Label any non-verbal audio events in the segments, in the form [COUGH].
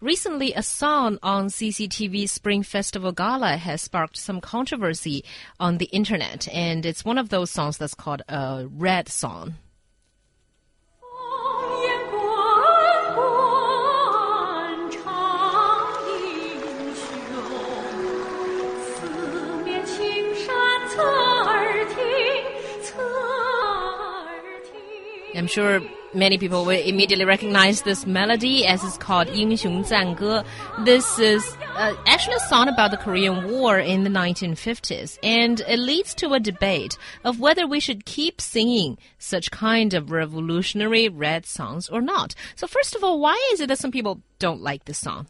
recently a song on CCTV Spring Festival Gala has sparked some controversy on the internet, and it's one of those songs that's called a red song. I'm sure many people will immediately recognize this melody as it's called 英雄赞歌. This is uh, actually a song about the Korean War in the 1950s, and it leads to a debate of whether we should keep singing such kind of revolutionary red songs or not. So first of all, why is it that some people don't like this song?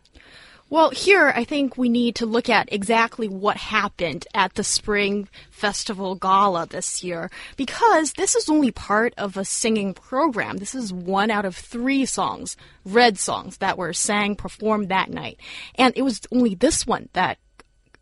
Well, here I think we need to look at exactly what happened at the Spring Festival Gala this year because this is only part of a singing program. This is one out of three songs, red songs, that were sang, performed that night. And it was only this one that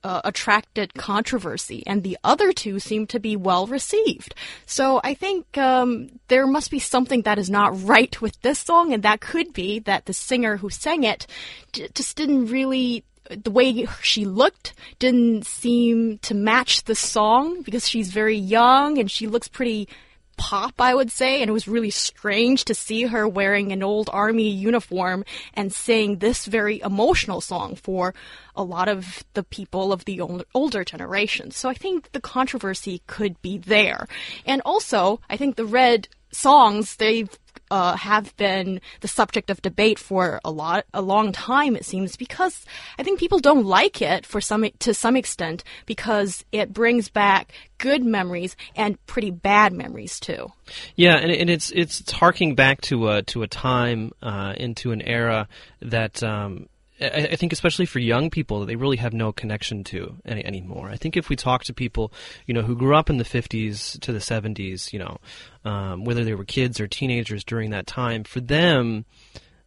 uh, attracted controversy, and the other two seem to be well received. So I think um, there must be something that is not right with this song, and that could be that the singer who sang it just didn't really the way she looked didn't seem to match the song because she's very young and she looks pretty pop, I would say, and it was really strange to see her wearing an old army uniform and sing this very emotional song for a lot of the people of the older generation. So I think the controversy could be there. And also, I think the Red songs, they've uh, have been the subject of debate for a lot, a long time. It seems because I think people don't like it for some to some extent because it brings back good memories and pretty bad memories too. Yeah, and, and it's it's harking back to a to a time uh, into an era that. Um, I, I think especially for young people that they really have no connection to any, anymore. I think if we talk to people, you know, who grew up in the 50s to the 70s, you know, um, whether they were kids or teenagers during that time, for them,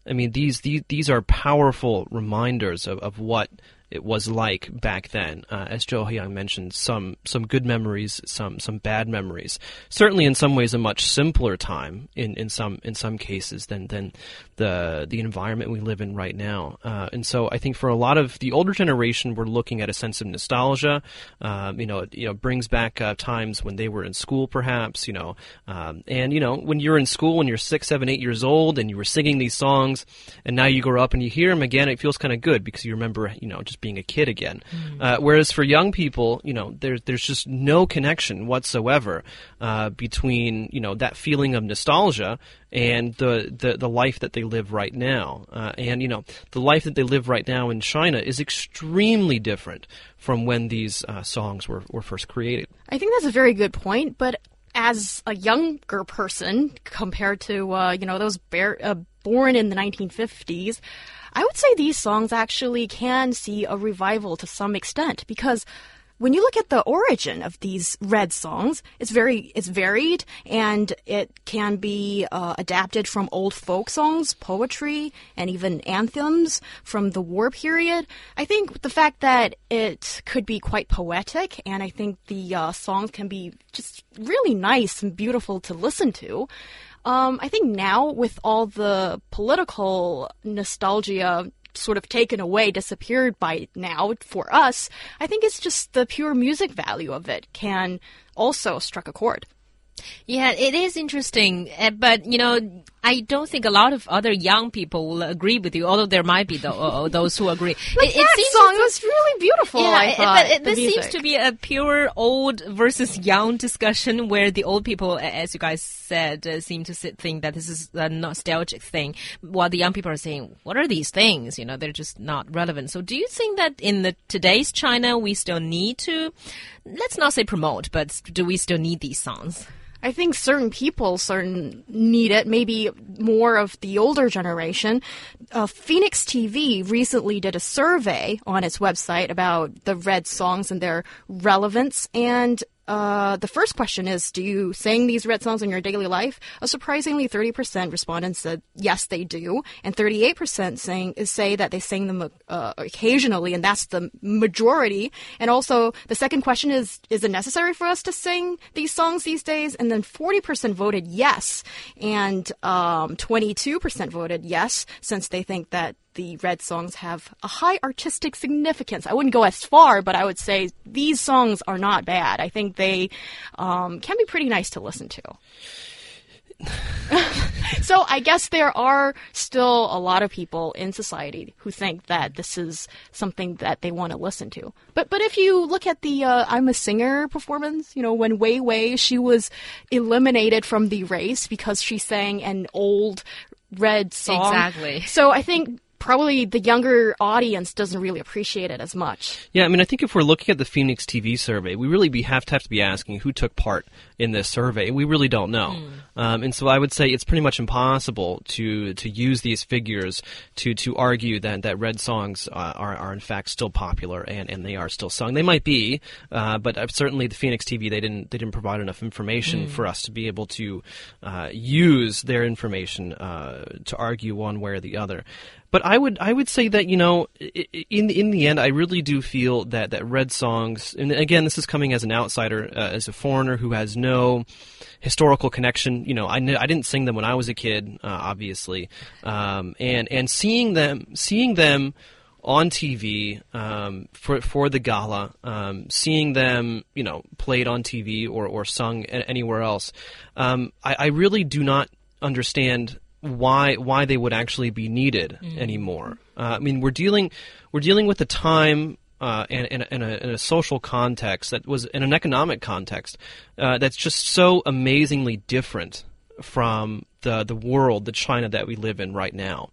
I mean, these these, these are powerful reminders of, of what it was like back then. Uh, as Joe Hyang mentioned, some some good memories, some some bad memories. Certainly, in some ways, a much simpler time in, in some in some cases than than the the environment we live in right now. Uh, and so, I think for a lot of the older generation, we're looking at a sense of nostalgia. Um, you know, it, you know, brings back uh, times when they were in school, perhaps. You know, um, and you know, when you're in school, when you're six, seven, eight years old, and you were singing these songs, and now you grow up and you hear them again, it feels kind of good because you remember, you know, just being a kid again. Mm. Uh, whereas for young people, you know, there's there's just no connection whatsoever uh, between you know that feeling of nostalgia and the, the, the life that they live right now. Uh, and you know, the life that they live right now in China is extremely different from when these uh, songs were were first created. I think that's a very good point, but as a younger person compared to uh, you know those uh, born in the 1950s I would say these songs actually can see a revival to some extent because when you look at the origin of these red songs, it's very it's varied and it can be uh, adapted from old folk songs, poetry, and even anthems from the war period. I think the fact that it could be quite poetic, and I think the uh, songs can be just really nice and beautiful to listen to. Um, I think now with all the political nostalgia sort of taken away, disappeared by now for us, I think it's just the pure music value of it can also struck a chord. Yeah, it is interesting, eh, but you know, I don't think a lot of other young people will agree with you. Although there might be the, uh, those who agree. [LAUGHS] the it, it seems song was really beautiful. Yeah, I thought, but it, this music. seems to be a pure old versus young discussion, where the old people, as you guys said, uh, seem to think that this is a nostalgic thing, while the young people are saying, "What are these things?" You know, they're just not relevant. So, do you think that in the today's China, we still need to, let's not say promote, but do we still need these songs? I think certain people certain need it, maybe more of the older generation. Uh, Phoenix TV recently did a survey on its website about the red songs and their relevance, and uh, the first question is Do you sing these red songs in your daily life? A surprisingly 30% respondents said yes, they do. And 38% saying, say that they sing them uh, occasionally, and that's the majority. And also, the second question is Is it necessary for us to sing these songs these days? And then 40% voted yes, and um, 22% voted yes, since they think that the Red songs have a high artistic significance. I wouldn't go as far, but I would say these songs are not bad. I think they um, can be pretty nice to listen to. [LAUGHS] so I guess there are still a lot of people in society who think that this is something that they want to listen to. But but if you look at the uh, "I'm a Singer" performance, you know when Wei Wei she was eliminated from the race because she sang an old red song. Exactly. So I think probably the younger audience doesn't really appreciate it as much. Yeah, I mean, I think if we're looking at the Phoenix TV survey, we really be, have to have to be asking who took part in this survey. We really don't know, mm. um, and so I would say it's pretty much impossible to to use these figures to to argue that that red songs uh, are are in fact still popular and, and they are still sung. They might be, uh, but certainly the Phoenix TV they didn't they didn't provide enough information mm. for us to be able to uh, use their information uh, to argue one way or the other. But I would I would say that you know in in the end I really do feel that that Red Songs and again this is coming as an outsider uh, as a foreigner who has no historical connection. You know I I didn't sing them when I was a kid uh, obviously um, and and seeing them seeing them on TV um, for for the gala, um, seeing them, you know, played on TV or or sung anywhere else, um, I, I, really do not understand why why they would actually be needed mm. anymore. Uh, I mean, we're dealing we're dealing with a time uh, and, and, and, a, and, a, social context that was in an economic context uh, that's just so amazingly different from the the world, the China that we live in right now.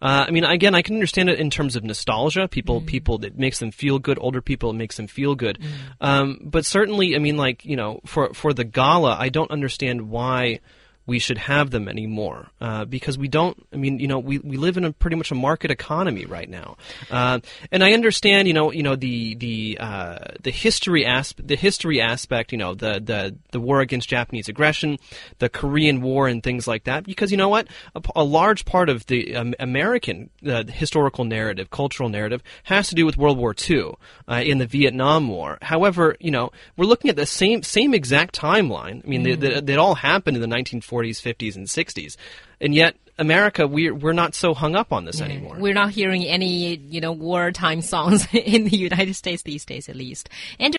Uh, I mean, again, I can understand it in terms of nostalgia. People, mm. people, it makes them feel good. Older people, it makes them feel good. Mm. Um, but certainly, I mean, like you know, for for the gala, I don't understand why we should have them anymore uh, because we don't. I mean, you know, we, we live in a pretty much a market economy right now, uh, and I understand, you know, you know the the uh, the history asp- the history aspect, you know, the the the war against Japanese aggression, the Korean War, and things like that. Because you know what, a, a large part of the um, American uh, historical narrative, cultural narrative, has to do with World War II uh, in the Vietnam War. However, you know, we're looking at the same same exact timeline. I mean, mm. it all happened in the 1940s 40s, 50s, and 60s. And yet, America, we're we're not so hung up on this yeah. anymore. We're not hearing any, you know, wartime [LAUGHS] songs in the United States these days, at least. And